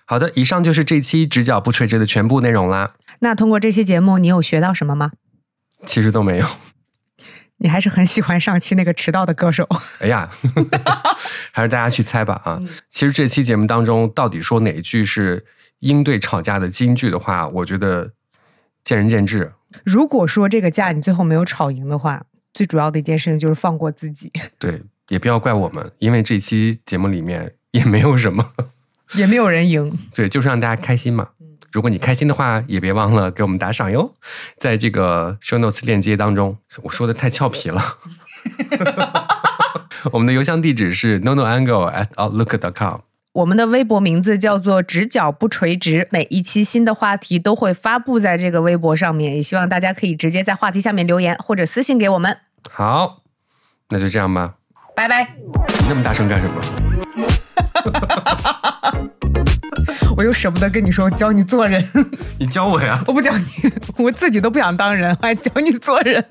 好的，以上就是这期直角不垂直的全部内容啦。那通过这期节目，你有学到什么吗？其实都没有。你还是很喜欢上期那个迟到的歌手。哎呀，还是大家去猜吧啊！其实这期节目当中，到底说哪一句是应对吵架的金句的话，我觉得见仁见智。如果说这个架你最后没有吵赢的话，最主要的一件事情就是放过自己。对，也不要怪我们，因为这期节目里面也没有什么。也没有人赢，对，就是让大家开心嘛。如果你开心的话，也别忘了给我们打赏哟。在这个 show notes 链接当中，我说的太俏皮了。我们的邮箱地址是 no no angle at outlook dot com。我们的微博名字叫做直角不垂直。每一期新的话题都会发布在这个微博上面，也希望大家可以直接在话题下面留言或者私信给我们。好，那就这样吧，拜拜。你那么大声干什么？我又舍不得跟你说教你做人，你教我呀？我不教你，我自己都不想当人，还教你做人。